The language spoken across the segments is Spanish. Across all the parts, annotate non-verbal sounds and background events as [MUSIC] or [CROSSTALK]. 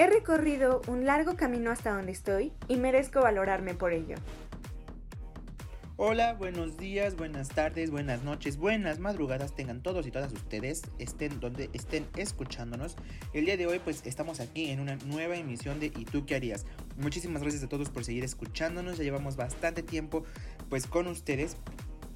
He recorrido un largo camino hasta donde estoy y merezco valorarme por ello. Hola, buenos días, buenas tardes, buenas noches, buenas madrugadas tengan todos y todas ustedes, estén donde estén escuchándonos. El día de hoy pues estamos aquí en una nueva emisión de ¿Y tú qué harías? Muchísimas gracias a todos por seguir escuchándonos, ya llevamos bastante tiempo pues con ustedes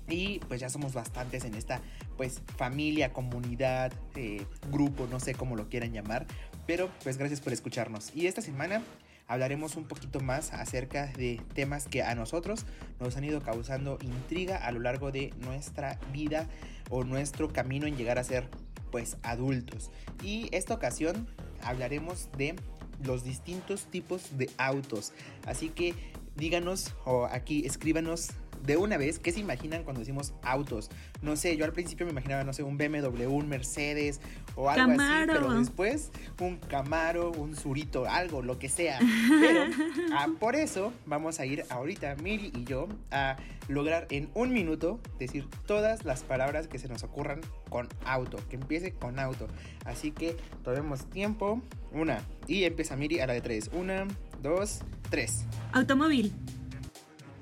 y pues ya somos bastantes en esta pues familia, comunidad, eh, grupo, no sé cómo lo quieran llamar. Pero pues gracias por escucharnos. Y esta semana hablaremos un poquito más acerca de temas que a nosotros nos han ido causando intriga a lo largo de nuestra vida o nuestro camino en llegar a ser pues adultos. Y esta ocasión hablaremos de los distintos tipos de autos. Así que díganos o aquí escríbanos de una vez, ¿qué se imaginan cuando decimos autos? No sé, yo al principio me imaginaba, no sé, un BMW, un Mercedes o algo así, pero después un Camaro, un Surito, algo, lo que sea. Pero ah, por eso vamos a ir ahorita, Miri y yo, a lograr en un minuto decir todas las palabras que se nos ocurran con auto, que empiece con auto. Así que tomemos tiempo. Una, y empieza Miri a la de tres. Una, dos, tres. Automóvil.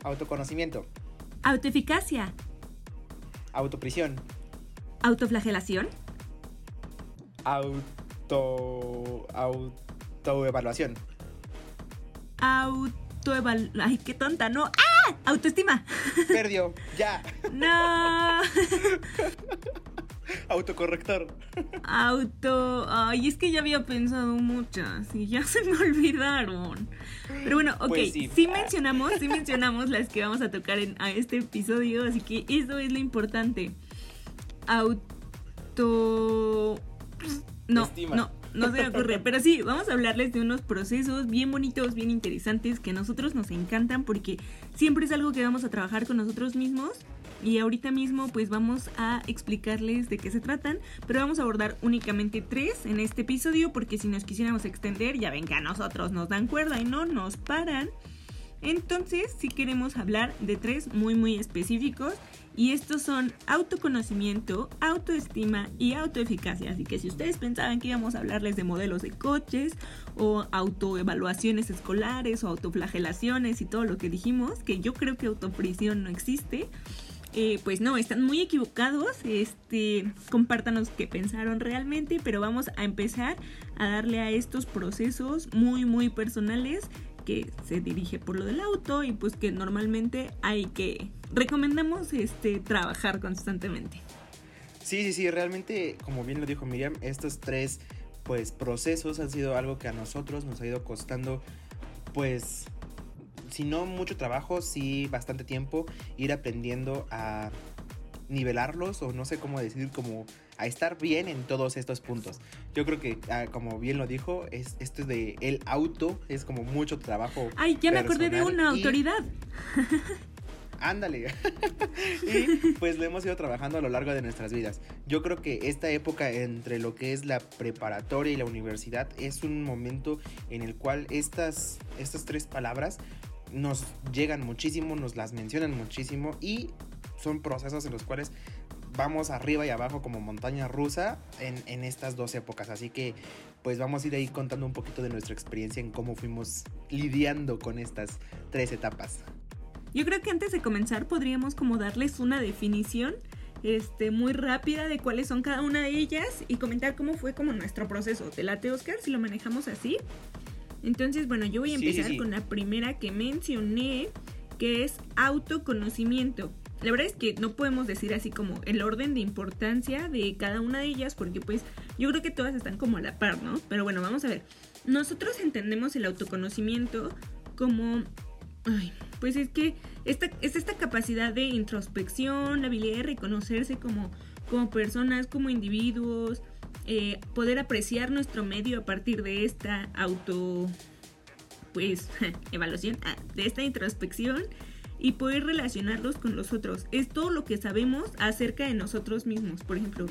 Autoconocimiento. Autoeficacia. Autoprisión. Autoflagelación. Auto. Autoevaluación. Autoevaluación. Ay, qué tonta, no. ¡Ah! Autoestima. Perdió, ya. No. [LAUGHS] [LAUGHS] Autocorrector. Auto. Ay, es que ya había pensado muchas y ya [LAUGHS] se me olvidaron. Pero bueno, ok. Pues sí. mencionamos, sí mencionamos las que vamos a tocar en a este episodio, así que eso es lo importante. Auto. No, no, no se me ocurre. Pero sí, vamos a hablarles de unos procesos bien bonitos, bien interesantes, que a nosotros nos encantan porque siempre es algo que vamos a trabajar con nosotros mismos y ahorita mismo pues vamos a explicarles de qué se tratan, pero vamos a abordar únicamente tres en este episodio porque si nos quisiéramos extender ya ven que a nosotros nos dan cuerda y no nos paran. Entonces sí queremos hablar de tres muy muy específicos y estos son autoconocimiento, autoestima y autoeficacia. Así que si ustedes pensaban que íbamos a hablarles de modelos de coches o autoevaluaciones escolares o autoflagelaciones y todo lo que dijimos, que yo creo que autoprisión no existe, eh, pues no, están muy equivocados. Este, compártanos qué pensaron realmente, pero vamos a empezar a darle a estos procesos muy, muy personales que se dirige por lo del auto y pues que normalmente hay que recomendamos este trabajar constantemente. Sí, sí, sí, realmente como bien lo dijo Miriam, estos tres pues procesos han sido algo que a nosotros nos ha ido costando pues si no mucho trabajo, sí bastante tiempo, ir aprendiendo a nivelarlos o no sé cómo decir, como a estar bien en todos estos puntos. Yo creo que, ah, como bien lo dijo, es esto de el auto es como mucho trabajo. Ay, ya me acordé de una autoridad. [LAUGHS] Ándale. [LAUGHS] y pues lo hemos ido trabajando a lo largo de nuestras vidas. Yo creo que esta época entre lo que es la preparatoria y la universidad es un momento en el cual estas, estas tres palabras nos llegan muchísimo, nos las mencionan muchísimo y son procesos en los cuales vamos arriba y abajo como montaña rusa en, estas dos épocas. Así que pues vamos a ir ahí contando un poquito de nuestra experiencia en cómo fuimos lidiando con estas tres etapas. Yo creo que antes de comenzar podríamos como darles una definición este, muy rápida de cuáles son cada una de ellas y comentar cómo fue como nuestro proceso. ¿Te late, Oscar, si lo manejamos así? Entonces, bueno, yo voy a empezar con la primera que mencioné, que es autoconocimiento. La verdad es que no podemos decir así como el orden de importancia de cada una de ellas, porque pues yo creo que todas están como a la par, ¿no? Pero bueno, vamos a ver. Nosotros entendemos el autoconocimiento como... Ay, pues es que esta, es esta capacidad de introspección, la habilidad de reconocerse como, como personas, como individuos, eh, poder apreciar nuestro medio a partir de esta auto, pues, [LAUGHS] evaluación, ah, de esta introspección y poder relacionarlos con los otros. Es todo lo que sabemos acerca de nosotros mismos. Por ejemplo,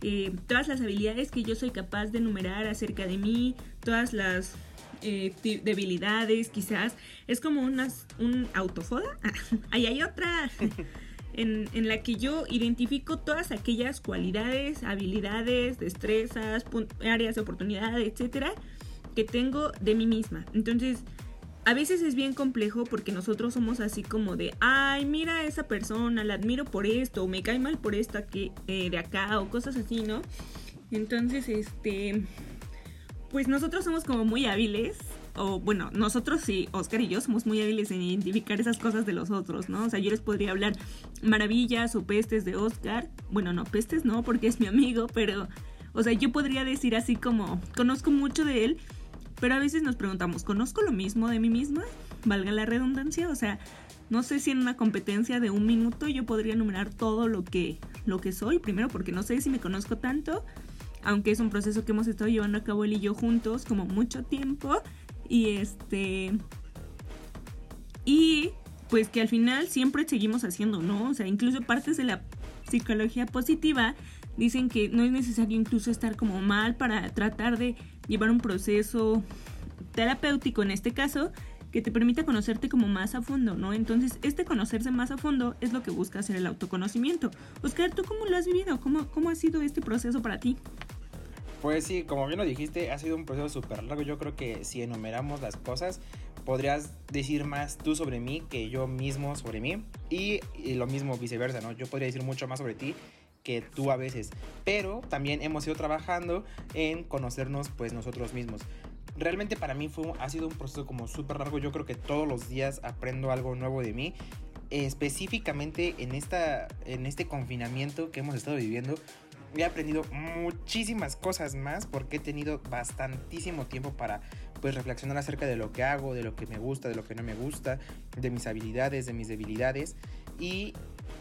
eh, todas las habilidades que yo soy capaz de enumerar acerca de mí, todas las eh, debilidades, quizás. Es como unas, un autofoda. [LAUGHS] ahí hay otra. [LAUGHS] en, la que yo identifico todas aquellas cualidades, habilidades, destrezas, áreas de oportunidad, etcétera, que tengo de mí misma. Entonces, a veces es bien complejo porque nosotros somos así como de, ay, mira a esa persona, la admiro por esto, o me cae mal por esto aquí, eh, de acá, o cosas así, ¿no? Entonces, este, pues nosotros somos como muy hábiles, o bueno, nosotros sí, Oscar y yo somos muy hábiles en identificar esas cosas de los otros, ¿no? O sea, yo les podría hablar maravillas o pestes de Oscar, bueno, no, pestes no, porque es mi amigo, pero, o sea, yo podría decir así como, conozco mucho de él, pero a veces nos preguntamos, ¿conozco lo mismo de mí misma? Valga la redundancia, o sea, no sé si en una competencia de un minuto yo podría enumerar todo lo que, lo que soy, primero porque no sé si me conozco tanto, aunque es un proceso que hemos estado llevando a cabo él y yo juntos como mucho tiempo, y este... Y pues que al final siempre seguimos haciendo, ¿no? O sea, incluso partes de la psicología positiva dicen que no es necesario incluso estar como mal para tratar de llevar un proceso terapéutico en este caso que te permita conocerte como más a fondo, ¿no? Entonces, este conocerse más a fondo es lo que busca hacer el autoconocimiento. Oscar, ¿tú cómo lo has vivido? ¿Cómo, cómo ha sido este proceso para ti? Pues sí, como bien lo dijiste, ha sido un proceso súper largo. Yo creo que si enumeramos las cosas, podrías decir más tú sobre mí que yo mismo sobre mí. Y, lo mismo viceversa, ¿no? Yo podría decir mucho más sobre ti que tú a veces. Pero también hemos ido trabajando en conocernos pues nosotros mismos. Realmente para mí fue, ha sido un proceso como súper largo. Yo creo que todos los días aprendo algo nuevo de mí. Específicamente en, esta, en este confinamiento que hemos estado viviendo, he aprendido muchísimas cosas más porque he tenido bastantísimo tiempo para pues reflexionar acerca de lo que hago, de lo que me gusta, de lo que no me gusta, de mis habilidades, de mis debilidades. Y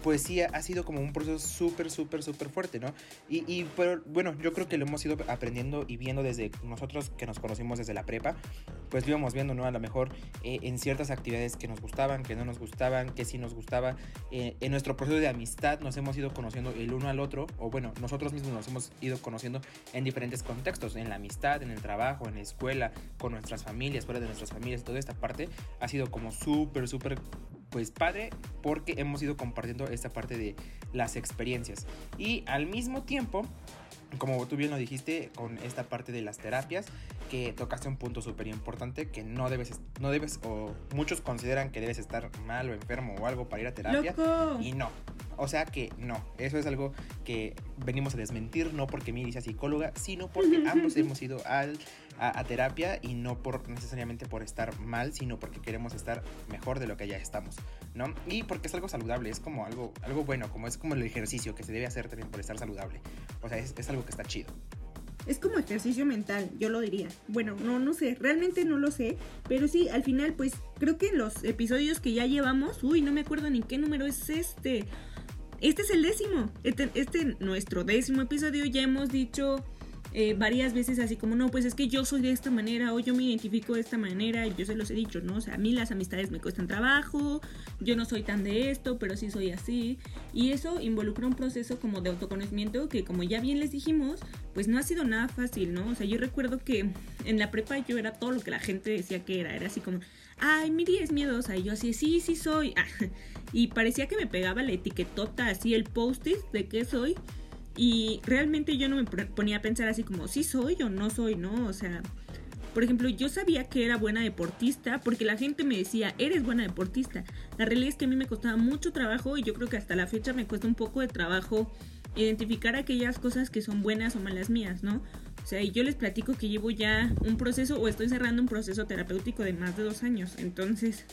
pues sí ha sido como un proceso súper, súper, súper fuerte, ¿no? Y, pero bueno, yo creo que lo hemos ido aprendiendo y viendo desde nosotros que nos conocimos desde la prepa, pues lo íbamos viendo, ¿no? A lo mejor eh, en ciertas actividades que nos gustaban, que no nos gustaban, que sí nos gustaba. Eh, en nuestro proceso de amistad nos hemos ido conociendo el uno al otro, o bueno, nosotros mismos nos hemos ido conociendo en diferentes contextos, en la amistad, en el trabajo, en la escuela, con nuestras familias, fuera de nuestras familias, toda esta parte ha sido como súper, súper pues padre porque hemos ido compartiendo esta parte de las experiencias. Y al mismo tiempo, como tú bien lo dijiste, con esta parte de las terapias, que tocaste un punto súper importante que no debes, no debes, o muchos consideran que debes estar mal o enfermo o algo para ir a terapia. ¡Loco! Y no. O sea que no, eso es algo que venimos a desmentir, no porque Miri sea psicóloga, sino porque [LAUGHS] ambos hemos ido al a, terapia y no por necesariamente por estar mal, sino porque queremos estar mejor de lo que ya estamos, ¿no? Y porque es algo saludable, es como algo, algo bueno, como es como el ejercicio que se debe hacer también por estar saludable. O sea, es, es algo que está chido. Es como ejercicio mental, yo lo diría. Bueno, no, no sé, realmente no lo sé. Pero sí, al final, pues creo que en los episodios que ya llevamos, uy, no me acuerdo ni qué número es este. Este es el décimo. Este, este nuestro décimo episodio, ya hemos dicho eh, varias veces así como, no, pues es que yo soy de esta manera o yo me identifico de esta manera y yo se los he dicho, ¿no? O sea, a mí las amistades me cuestan trabajo, yo no soy tan de esto, pero sí soy así. Y eso involucra un proceso como de autoconocimiento que como ya bien les dijimos, pues no ha sido nada fácil, ¿no? O sea, yo recuerdo que en la prepa yo era todo lo que la gente decía que era, era así como, ay, Miri es miedosa. Y yo así, sí, sí soy. [LAUGHS] y parecía que me pegaba la etiquetota, así el post-it de qué soy. Y realmente yo no me ponía a pensar así como, sí soy o no soy, ¿no? O sea, por ejemplo, yo sabía que era buena deportista porque la gente me decía, eres buena deportista. La realidad es que a mí me costaba mucho trabajo y yo creo que hasta la fecha me cuesta un poco de trabajo identificar aquellas cosas que son buenas o malas mías, ¿no? O sea, y yo les platico que llevo ya un proceso o estoy cerrando un proceso terapéutico de más de dos años. Entonces,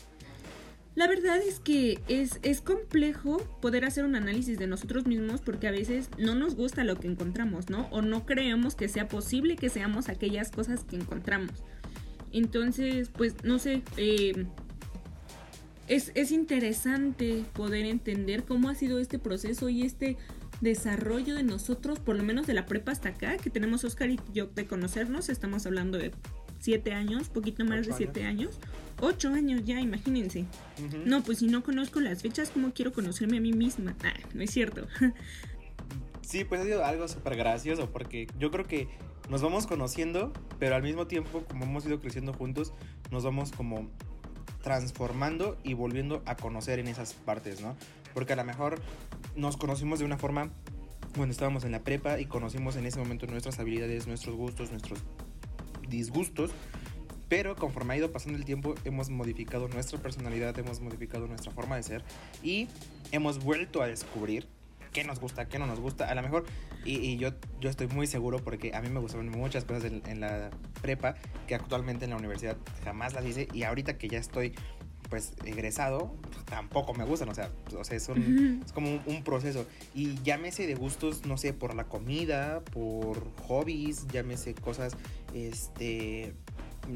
la verdad es que es, es, complejo poder hacer un análisis de nosotros mismos porque a veces no nos gusta lo que encontramos, ¿no? O no creemos que sea posible que seamos aquellas cosas que encontramos. Entonces, pues, no sé, eh, es, es interesante poder entender cómo ha sido este proceso y este desarrollo de nosotros, por lo menos de la prepa hasta acá, que tenemos Oscar y yo de conocernos, estamos hablando de siete años, poquito más de siete años. Ocho años ya, imagínense. Uh -huh. No, pues si no conozco las fechas, ¿cómo quiero conocerme a mí misma? Ah, no es cierto. [LAUGHS] sí, pues ha sido algo súper gracioso porque yo creo que nos vamos conociendo, pero al mismo tiempo, como hemos ido creciendo juntos, nos vamos como transformando y volviendo a conocer en esas partes, ¿no? Porque a lo mejor nos conocimos de una forma cuando estábamos en la prepa y conocimos en ese momento nuestras habilidades, nuestros gustos, nuestros disgustos. Pero conforme ha ido pasando el tiempo, hemos modificado nuestra personalidad, hemos modificado nuestra forma de ser y hemos vuelto a descubrir qué nos gusta, qué no nos gusta. A lo mejor, y, yo, yo estoy muy seguro porque a mí me gustaban muchas cosas en, en, la prepa que actualmente en la universidad jamás las hice y ahorita que ya estoy pues egresado, tampoco me gustan, o sea, o sea es, es, como un, un, proceso. Y llámese de gustos, no sé, por la comida, por hobbies, llámese cosas, este,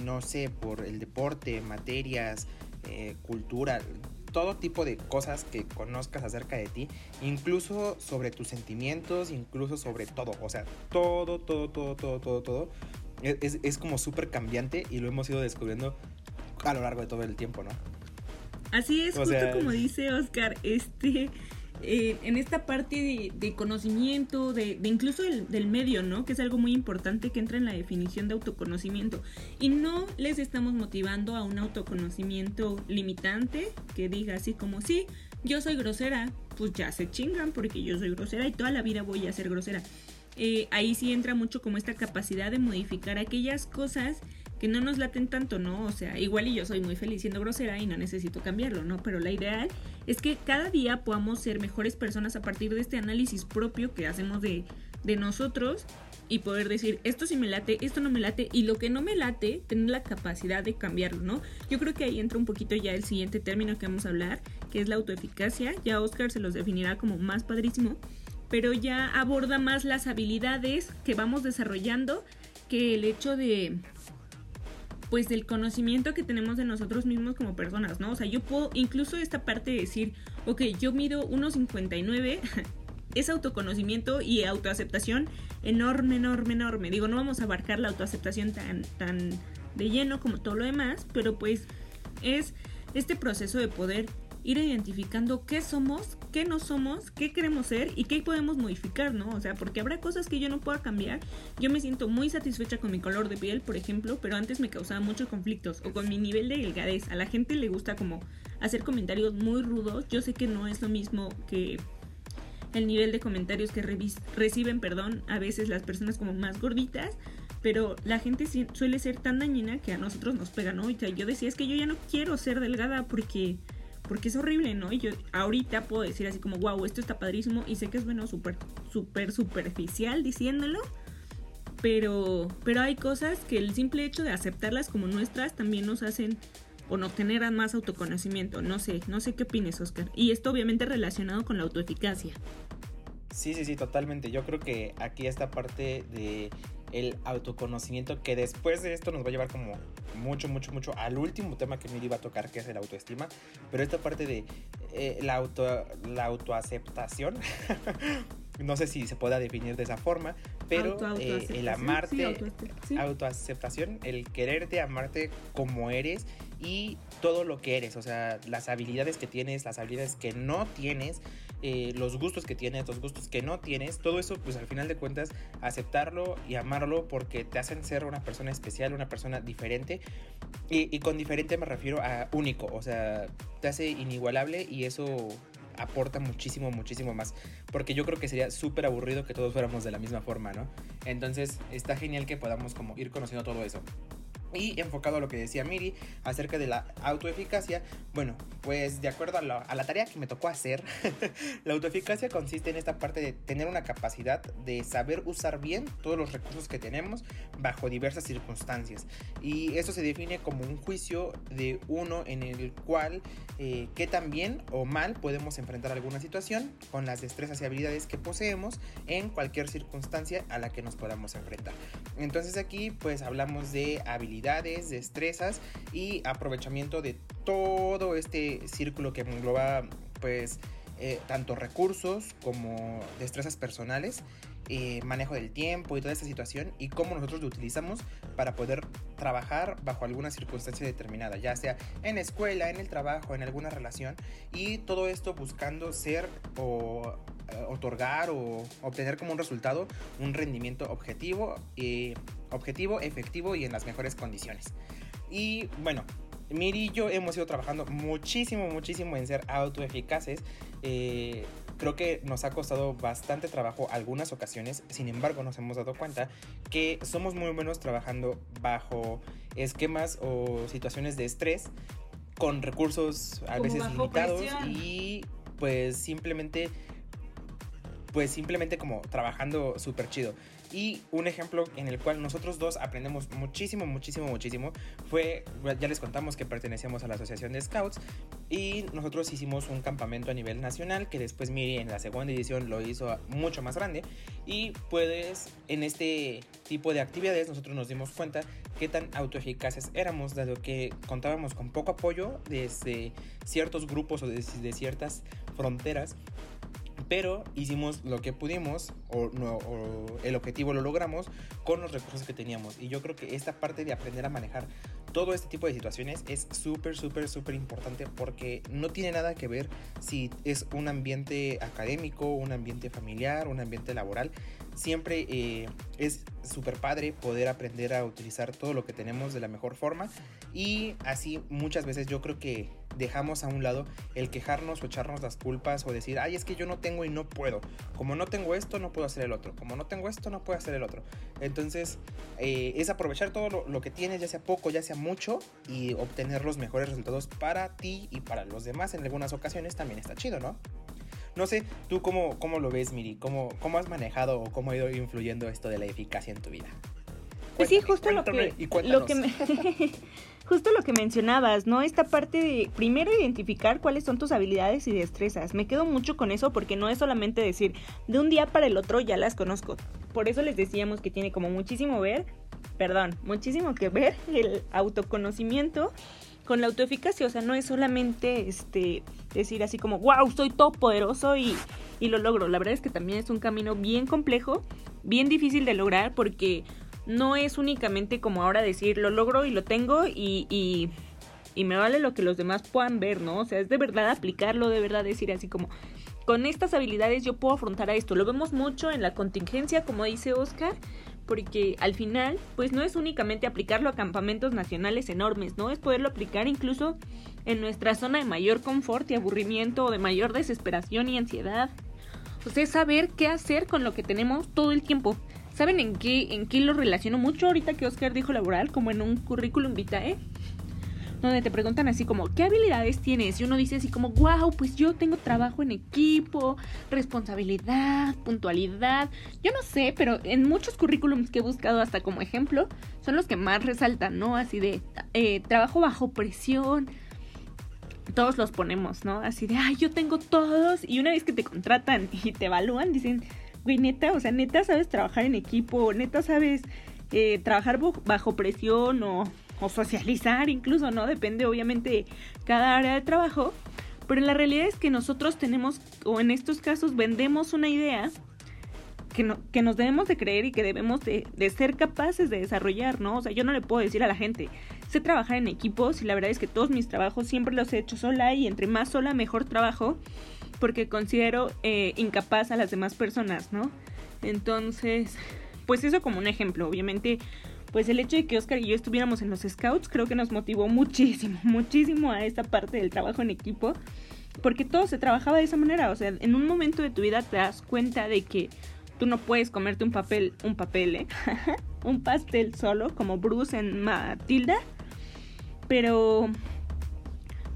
no sé, por el deporte, materias, eh, cultura, todo tipo de cosas que conozcas acerca de ti, incluso sobre tus sentimientos, incluso sobre todo, o sea, todo, todo, todo, todo, todo, todo. Es, es como súper cambiante y lo hemos ido descubriendo a lo largo de todo el tiempo, ¿no? Así es, justo como dice Oscar, este, eh, en esta parte de, conocimiento, de, incluso del, medio, ¿no? Que es algo muy importante que entra en la definición de autoconocimiento. Y no les estamos motivando a un autoconocimiento limitante que diga así como, sí, yo soy grosera, pues ya se chingan porque yo soy grosera y toda la vida voy a ser grosera. Eh, ahí sí entra mucho como esta capacidad de modificar aquellas cosas que no nos laten tanto, ¿no? O sea, igual y yo soy muy feliz siendo grosera y no necesito cambiarlo, ¿no? Pero la ideal es que cada día podamos ser mejores personas a partir de este análisis propio que hacemos de, de nosotros y poder decir, esto sí me late, esto no me late, y lo que no me late, tener la capacidad de cambiarlo, ¿no? Yo creo que ahí entra un poquito ya el siguiente término que vamos a hablar, que es la autoeficacia. Ya Oscar se los definirá como más padrísimo, pero ya aborda más las habilidades que vamos desarrollando que el hecho de, pues del conocimiento que tenemos de nosotros mismos como personas, ¿no? O sea, yo puedo incluso esta parte de decir, ok, yo mido 1,59, [LAUGHS] es autoconocimiento y autoaceptación enorme, enorme, enorme. Digo, no vamos a abarcar la autoaceptación tan, tan de lleno como todo lo demás, pero pues es este proceso de poder ir identificando qué somos, qué no somos, qué queremos ser y qué podemos modificar, ¿no? O sea, porque habrá cosas que yo no pueda cambiar. Yo me siento muy satisfecha con mi color de piel, por ejemplo, pero antes me causaba muchos conflictos o con mi nivel de delgadez. A la gente le gusta como hacer comentarios muy rudos. Yo sé que no es lo mismo que el nivel de comentarios que reciben, perdón, a veces las personas como más gorditas, pero la gente suele ser tan dañina que a nosotros nos pega, ¿no? O sea, yo decía, es que yo ya no quiero ser delgada porque porque es horrible, ¿no? Y yo ahorita puedo decir así como, wow, esto está padrísimo y sé que es bueno súper, súper superficial diciéndolo, pero, pero hay cosas que el simple hecho de aceptarlas como nuestras también nos hacen o nos generan más autoconocimiento, no sé, no sé qué opines, Oscar. Y esto obviamente relacionado con la autoeficacia. Sí, sí, sí, totalmente. Yo creo que aquí esta parte de el autoconocimiento que después de esto nos va a llevar como mucho, mucho, mucho al último tema que me iba a tocar, que es el autoestima. Pero esta parte de eh, la, auto, la autoaceptación, [LAUGHS] no sé si se pueda definir de esa forma, pero eh, el amarte, autoaceptación, el quererte, amarte como eres y todo lo que eres, o sea, las habilidades que tienes, las habilidades que no tienes, eh, los gustos que tienes, los gustos que no tienes, todo eso, pues al final de cuentas, aceptarlo y amarlo porque te hacen ser una persona especial, una persona diferente. Y, con diferente me refiero a único, o sea, te hace inigualable y eso aporta muchísimo, muchísimo más. Porque yo creo que sería súper aburrido que todos fuéramos de la misma forma, ¿no? Entonces está genial que podamos como ir conociendo todo eso. Y enfocado a lo que decía Miri acerca de la autoeficacia, bueno, pues de acuerdo a la, tarea que me tocó hacer, [LAUGHS] la autoeficacia consiste en esta parte de tener una capacidad de saber usar bien todos los recursos que tenemos bajo diversas circunstancias. Y eso se define como un juicio de uno en el cual eh, qué tan bien o mal podemos enfrentar alguna situación con las destrezas y habilidades que poseemos en cualquier circunstancia a la que nos podamos enfrentar. Entonces aquí pues hablamos de habilidades destrezas y aprovechamiento de todo este círculo que engloba pues eh, tanto recursos como destrezas personales, eh, manejo del tiempo y toda esta situación y cómo nosotros lo utilizamos para poder trabajar bajo alguna circunstancia determinada, ya sea en la escuela, en el trabajo, en alguna relación y todo esto buscando ser o otorgar o obtener como un resultado un rendimiento objetivo, objetivo, efectivo y en las mejores condiciones. Y bueno, Miri y yo hemos ido trabajando muchísimo, muchísimo en ser autoeficaces. Eh, creo que nos ha costado bastante trabajo algunas ocasiones, sin embargo nos hemos dado cuenta que somos muy buenos trabajando bajo esquemas o situaciones de estrés con recursos a Como veces limitados presión. y pues simplemente pues simplemente como trabajando súper chido. Y un ejemplo en el cual nosotros dos aprendemos muchísimo, muchísimo, muchísimo fue, ya les contamos que pertenecíamos a la Asociación de Scouts y nosotros hicimos un campamento a nivel nacional que después Miri en la segunda edición lo hizo mucho más grande y pues en este tipo de actividades nosotros nos dimos cuenta qué tan autoeficaces éramos dado que contábamos con poco apoyo desde ciertos grupos o desde ciertas fronteras pero hicimos lo que pudimos o, no, el objetivo lo logramos con los recursos que teníamos. Y yo creo que esta parte de aprender a manejar todo este tipo de situaciones es súper súper súper importante porque no tiene nada que ver si es un ambiente académico un ambiente familiar un ambiente laboral. Siempre eh, es súper padre poder aprender a utilizar todo lo que tenemos de la mejor forma. Y así muchas veces yo creo que dejamos a un lado el quejarnos o echarnos las culpas o decir, ay, es que yo no tengo y no puedo. Como no tengo esto, no puedo hacer el otro. Como no tengo esto, no puedo hacer el otro. Entonces, eh, es aprovechar todo lo, lo, que tienes, ya sea poco, ya sea mucho, y obtener los mejores resultados para ti y para los demás. En algunas ocasiones también está chido, ¿no? No sé, tú cómo, cómo lo ves, Miri, ¿Cómo, cómo has manejado o cómo ha ido influyendo esto de la eficacia en tu vida. Pues sí, justo lo que, lo que me, [LAUGHS] justo lo que mencionabas, ¿no? Esta parte de primero identificar cuáles son tus habilidades y destrezas. Me quedo mucho con eso porque no es solamente decir de un día para el otro ya las conozco. Por eso les decíamos que tiene como muchísimo ver, perdón, muchísimo que ver el autoconocimiento con la autoeficacia, o sea, no es solamente este decir así como, wow, soy todo poderoso y, y, lo logro. La verdad es que también es un camino bien complejo, bien difícil de lograr porque no es únicamente como ahora decir, lo logro y lo tengo y, y, y me vale lo que los demás puedan ver, ¿no? O sea, es de verdad aplicarlo, de verdad decir así como, con estas habilidades yo puedo afrontar a esto. Lo vemos mucho en la contingencia, como dice Oscar, porque al final, pues no es únicamente aplicarlo a campamentos nacionales enormes, ¿no? Es poderlo aplicar incluso en nuestra zona de mayor confort y aburrimiento o de mayor desesperación y ansiedad. O sea, es saber qué hacer con lo que tenemos todo el tiempo. ¿Saben en qué, en qué lo relaciono mucho ahorita que Oscar dijo laboral? Como en un currículum vitae. Donde te preguntan así como, ¿qué habilidades tienes? Y uno dice así como, wow, pues yo tengo trabajo en equipo, responsabilidad, puntualidad. Yo no sé, pero en muchos currículums que he buscado hasta como ejemplo, son los que más resaltan, ¿no? Así de, eh, trabajo bajo presión. Todos los ponemos, ¿no? Así de, ay, yo tengo todos. Y una vez que te contratan y te evalúan, dicen, güey, neta, o sea, neta sabes trabajar en equipo, neta sabes eh, trabajar bajo presión o o socializar incluso, ¿no? Depende obviamente cada área de trabajo. Pero la realidad es que nosotros tenemos, o en estos casos vendemos una idea que, no, que nos debemos de creer y que debemos de, de, ser capaces de desarrollar, ¿no? O sea, yo no le puedo decir a la gente, sé trabajar en equipos y la verdad es que todos mis trabajos siempre los he hecho sola y entre más sola mejor trabajo porque considero eh, incapaz a las demás personas, ¿no? Entonces, pues eso como un ejemplo, obviamente pues el hecho de que Oscar y yo estuviéramos en los Scouts creo que nos motivó muchísimo, [LAUGHS] muchísimo a esta parte del trabajo en equipo, porque todo se trabajaba de esa manera, o sea, en un momento de tu vida te das cuenta de que tú no puedes comerte un papel, un papel, ¿eh? [LAUGHS] un pastel solo, como Bruce en Matilda, pero...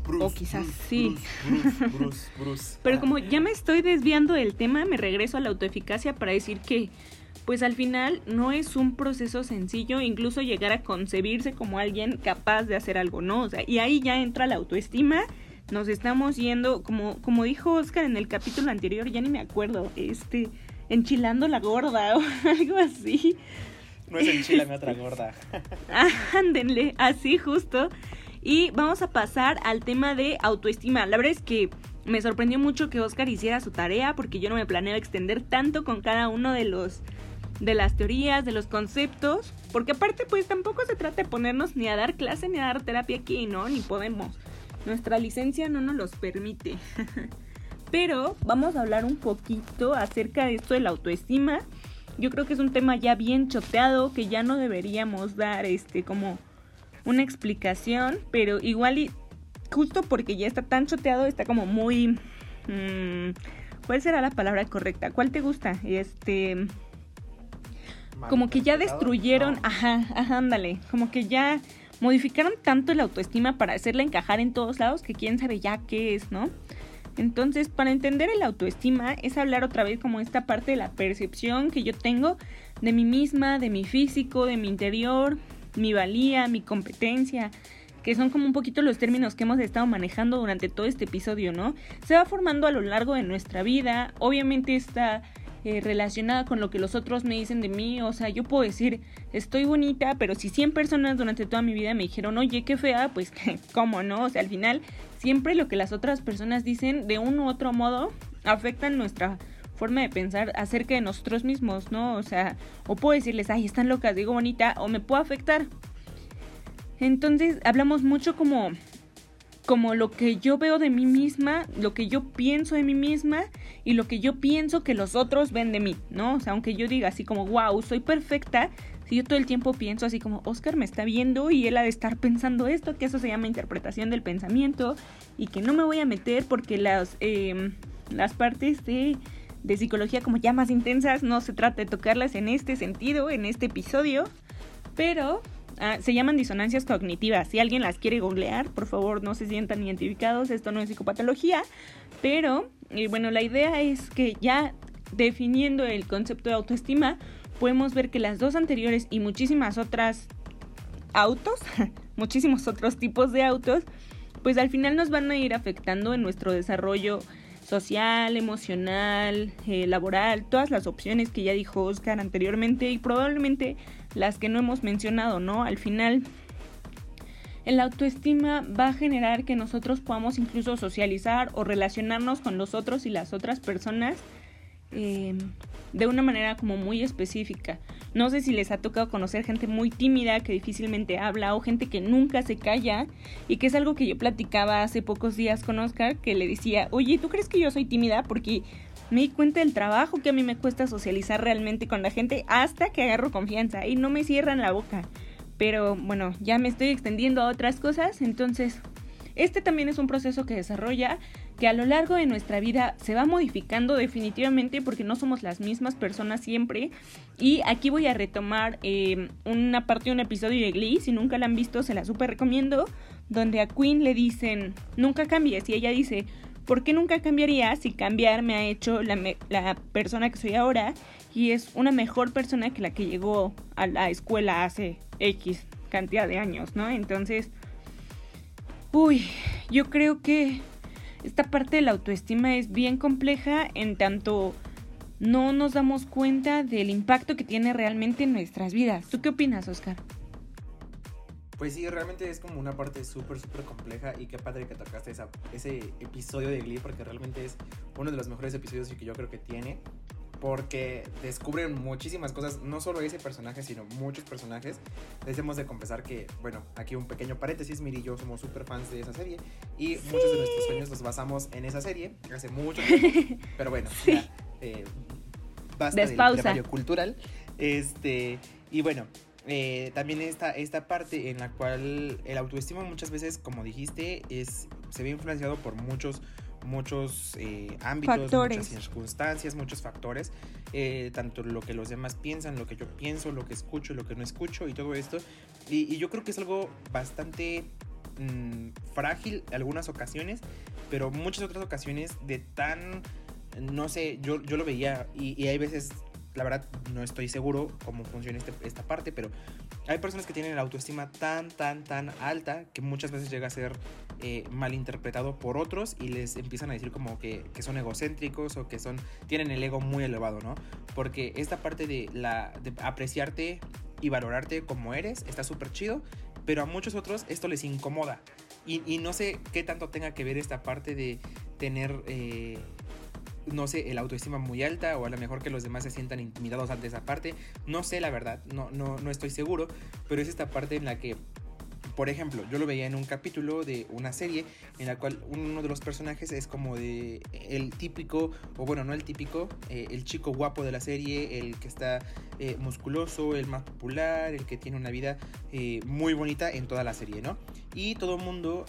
Bruce, o quizás Bruce, sí. Bruce, [LAUGHS] pero como ya me estoy desviando del tema, me regreso a la autoeficacia para decir que pues al final no es un proceso sencillo incluso llegar a concebirse como alguien capaz de hacer algo, ¿no? O sea, y ahí ya entra la autoestima, nos estamos yendo, como, como dijo Oscar en el capítulo anterior, ya ni me acuerdo, este, enchilando la gorda [LAUGHS] o algo así. No es enchilame [LAUGHS] otra gorda. [LAUGHS] Ándenle, así justo. Y vamos a pasar al tema de autoestima. La verdad es que me sorprendió mucho que Oscar hiciera su tarea porque yo no me planeo extender tanto con cada uno de los de las teorías, de los conceptos, porque aparte pues tampoco se trata de ponernos ni a dar clase ni a dar terapia aquí, ¿no? Ni podemos. Nuestra licencia no nos los permite. [LAUGHS] Pero vamos a hablar un poquito acerca de esto de la autoestima. Yo creo que es un tema ya bien choteado que ya no deberíamos dar este como una explicación, pero igual y justo porque ya está tan choteado, está como muy mmm, ¿Cuál será la palabra correcta? ¿Cuál te gusta? Este como que ya destruyeron, ajá, ajá, ándale, como que ya modificaron tanto la autoestima para hacerla encajar en todos lados que quién sabe ya qué es, ¿no? Entonces, para entender el autoestima es hablar otra vez como esta parte de la percepción que yo tengo de mí misma, de mi físico, de mi interior, mi valía, mi competencia, que son como un poquito los términos que hemos estado manejando durante todo este episodio, ¿no? Se va formando a lo largo de nuestra vida, obviamente está eh, relacionada con lo que los otros me dicen de mí, o sea, yo puedo decir, estoy bonita, pero si 100 personas durante toda mi vida me dijeron, oye, qué fea, pues, [LAUGHS] ¿cómo no? O sea, al final, siempre lo que las otras personas dicen, de un u otro modo, afectan nuestra forma de pensar acerca de nosotros mismos, ¿no? O sea, o puedo decirles, ay, están locas, digo bonita, o me puedo afectar. Entonces, hablamos mucho como como lo que yo veo de mí misma, lo que yo pienso de mí misma y lo que yo pienso que los otros ven de mí, ¿no? O sea, aunque yo diga así como, wow, soy perfecta, si yo todo el tiempo pienso así como, Oscar me está viendo y él ha de estar pensando esto, que eso se llama interpretación del pensamiento y que no me voy a meter porque las, em, las partes de de psicología como ya más intensas, no se trata de tocarlas en este sentido, en este episodio, pero ah, se llaman disonancias cognitivas. Si alguien las quiere googlear, por favor no se sientan identificados, esto no es psicopatología, pero eh, bueno, la idea es que ya definiendo el concepto de autoestima, podemos ver que las dos anteriores y muchísimas otras autos, [LAUGHS] muchísimos otros tipos de autos, pues al final nos van a ir afectando en nuestro desarrollo social, emocional, eh, laboral, todas las opciones que ya dijo Oscar anteriormente y probablemente las que no hemos mencionado, ¿no? Al final, el autoestima va a generar que nosotros podamos incluso socializar o relacionarnos con los otros y las otras personas eh, de una manera como muy específica. No sé si les ha tocado conocer gente muy tímida que difícilmente habla o gente que nunca se calla y que es algo que yo platicaba hace pocos días con Oscar que le decía, oye, ¿tú crees que yo soy tímida? Porque me di cuenta del trabajo que a mí me cuesta socializar realmente con la gente hasta que agarro confianza y no me cierran la boca. Pero bueno, ya me estoy extendiendo a otras cosas, entonces este también es un proceso que desarrolla que a lo largo de nuestra vida se va modificando definitivamente porque no somos las mismas personas siempre. Y aquí voy a retomar eh, una parte de un episodio de Glee, si nunca la han visto se la super recomiendo, donde a Queen le dicen, nunca cambies, y ella dice, ¿por qué nunca cambiaría si cambiar me ha hecho la, persona que soy ahora? Y es una mejor persona que la que llegó a la escuela hace X cantidad de años, ¿no? Entonces Uy, yo creo que esta parte de la autoestima es bien compleja en tanto no nos damos cuenta del impacto que tiene realmente en nuestras vidas. ¿Tú qué opinas, Oscar? Pues sí, realmente es como una parte súper, súper compleja y qué padre que tocaste ese episodio de Glee porque realmente es uno de los mejores episodios que yo creo que tiene porque descubren muchísimas cosas, no solo ese personaje, sino muchos personajes. Les hemos de confesar que, bueno, aquí un pequeño paréntesis, Miri y yo somos súper fans de esa serie y muchos de nuestros sueños los basamos en esa serie hace mucho tiempo, [LAUGHS] pero bueno, ya, eh, basta del cultural. Este, y bueno, eh, también esta, esta parte en la cual el autoestima muchas veces, como dijiste, es, se ve influenciado por muchos muchos eh, ámbitos, muchas circunstancias, muchos factores, eh, tanto lo que los demás piensan, lo que yo pienso, lo que escucho, lo que no escucho y todo esto. Y, yo creo que es algo bastante mm, frágil en algunas ocasiones, pero muchas otras ocasiones de tan, no sé, yo, yo lo veía y, y hay veces la verdad no estoy seguro cómo funciona este, esta parte, pero hay personas que tienen la autoestima tan, tan, tan alta que muchas veces llega a ser eh, malinterpretado por otros y les empiezan a decir como que, que, son egocéntricos o que son, tienen el ego muy elevado, ¿no? Porque esta parte de, la, de apreciarte y valorarte como eres está súper chido, pero a muchos otros esto les incomoda. Y, y, no sé qué tanto tenga que ver esta parte de tener... Eh, no sé, el autoestima muy alta o a lo mejor que los demás se sientan intimidados ante esa parte. No sé la verdad, no, no, no estoy seguro, pero es esta parte en la que por ejemplo, yo lo veía en un capítulo de una serie en la cual uno de los personajes es como de el típico, o bueno, no el típico, eh, el chico guapo de la serie, el que está eh, musculoso, el más popular, el que tiene una vida eh, muy bonita en toda la serie, ¿no? Y todo el mundo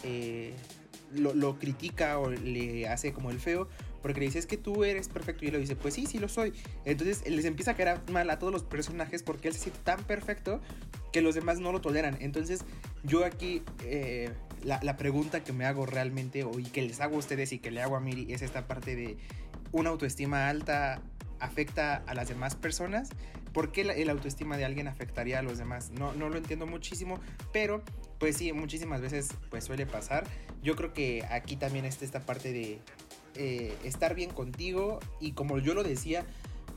lo, lo, critica o le hace como el feo porque le dice, es que tú eres perfecto, y él le dice, pues sí, sí lo soy. Entonces les empieza a caer mal a todos los personajes porque él se siente tan perfecto que los demás no lo toleran. Entonces yo aquí eh, la, la, pregunta que me hago realmente, o y que les hago a ustedes y que le hago a Miri, es esta parte de una autoestima alta afecta a las demás personas. ¿Por qué el autoestima de alguien afectaría a los demás? No, no lo entiendo muchísimo, pero pues sí, muchísimas veces pues suele pasar. Yo creo que aquí también está esta parte de eh, estar bien contigo y como yo lo decía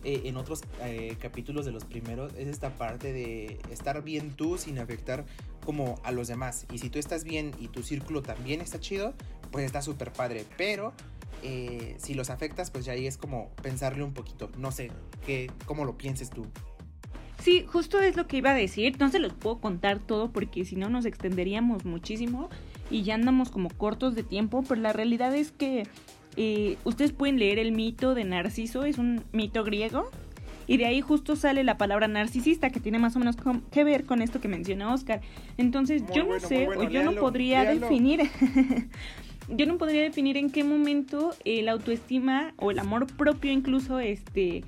eh, en otros eh, capítulos de los primeros, es esta parte de estar bien tú sin afectar como a los demás. Y si tú estás bien y tu círculo también está chido, pues está súper padre. Pero si los afectas, pues ya ahí es como pensarle un poquito. No sé, ¿qué, ¿cómo lo pienses tú? Sí, justo es lo que iba a decir. No se los puedo contar todo porque si no nos extenderíamos muchísimo y ya andamos como cortos de tiempo, pero la realidad es que eh, ustedes pueden leer el mito de Narciso, es un mito griego, y de ahí justo sale la palabra narcisista, que tiene más o menos que ver con esto que menciona Oscar. Entonces, yo no sé, o yo no podría definir [LAUGHS] yo no podría definir en qué momento el autoestima o el amor propio incluso este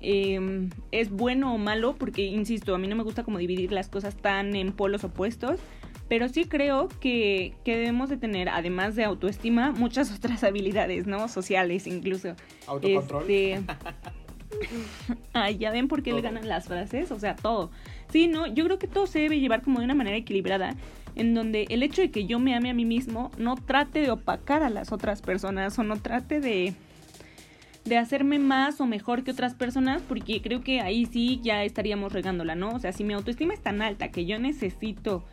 em, es bueno o malo, porque insisto, a mí no me gusta como dividir las cosas tan en polos opuestos, pero sí creo que, que debemos de tener, además de autoestima, muchas [LAUGHS] otras habilidades, ¿no? Sociales incluso. Autocontrol. Este... [LAUGHS] Ay, ya ven por qué le ganan las frases, o sea, todo. Sí, no, yo creo que todo se debe llevar como de una manera equilibrada en donde el hecho de que yo me ame a mí mismo no trate de opacar a las otras personas o no trate de de hacerme más o mejor que otras personas, porque creo que ahí sí ya estaríamos regándola, ¿no? O sea, si mi autoestima es tan alta que yo necesito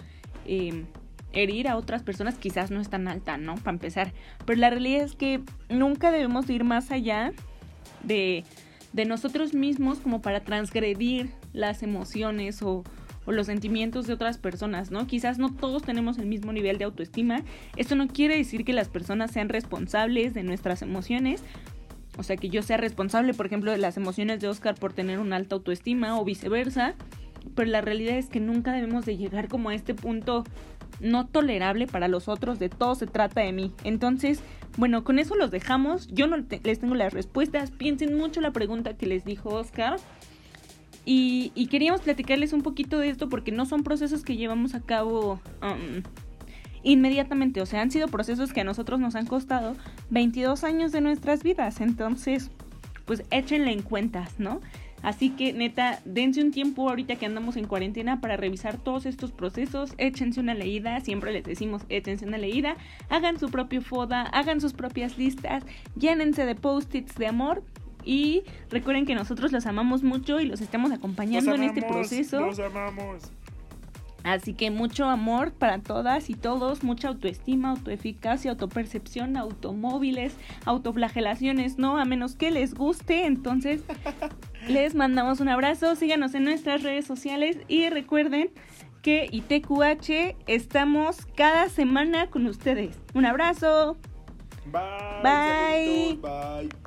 herir a otras personas, quizás no es tan alta, ¿no? Para empezar. Pero la realidad es que nunca debemos ir más allá de, de nosotros mismos como para transgredir las emociones o, o los sentimientos de otras personas, ¿no? Quizás no todos tenemos el mismo nivel de autoestima. Esto no quiere decir que las personas sean responsables de nuestras emociones. O sea, que yo sea responsable, por ejemplo, de las emociones de Oscar por tener una alta autoestima o viceversa. Pero la realidad es que nunca debemos de llegar como a este punto no tolerable para los otros, de todo se trata de mí. Entonces, bueno, con eso los dejamos. Yo no les tengo las respuestas. Piensen mucho la pregunta que les dijo Oscar. Y, queríamos platicarles un poquito de esto porque no son procesos que llevamos a cabo um, inmediatamente. O sea, han sido procesos que a nosotros nos han costado 22 años de nuestras vidas. Entonces, pues échenle en cuentas, ¿no? Así que neta, dense un tiempo ahorita que andamos en cuarentena para revisar todos estos procesos, échense una leída, siempre les decimos échense una leída, hagan su propio FODA, hagan sus propias listas, llénense de post-its de amor y recuerden que nosotros los amamos mucho y los estamos acompañando en este proceso. Los amamos. Así que mucho amor para todas y todos, mucha autoestima, autoeficacia, autopercepción, automóviles, autoflagelaciones, ¿no? A menos que les guste, entonces [LAUGHS] [LAUGHS] les mandamos un abrazo, síganos en nuestras redes sociales y recuerden que ITQH estamos cada semana con ustedes. Un abrazo. Bye. Bye. Bye.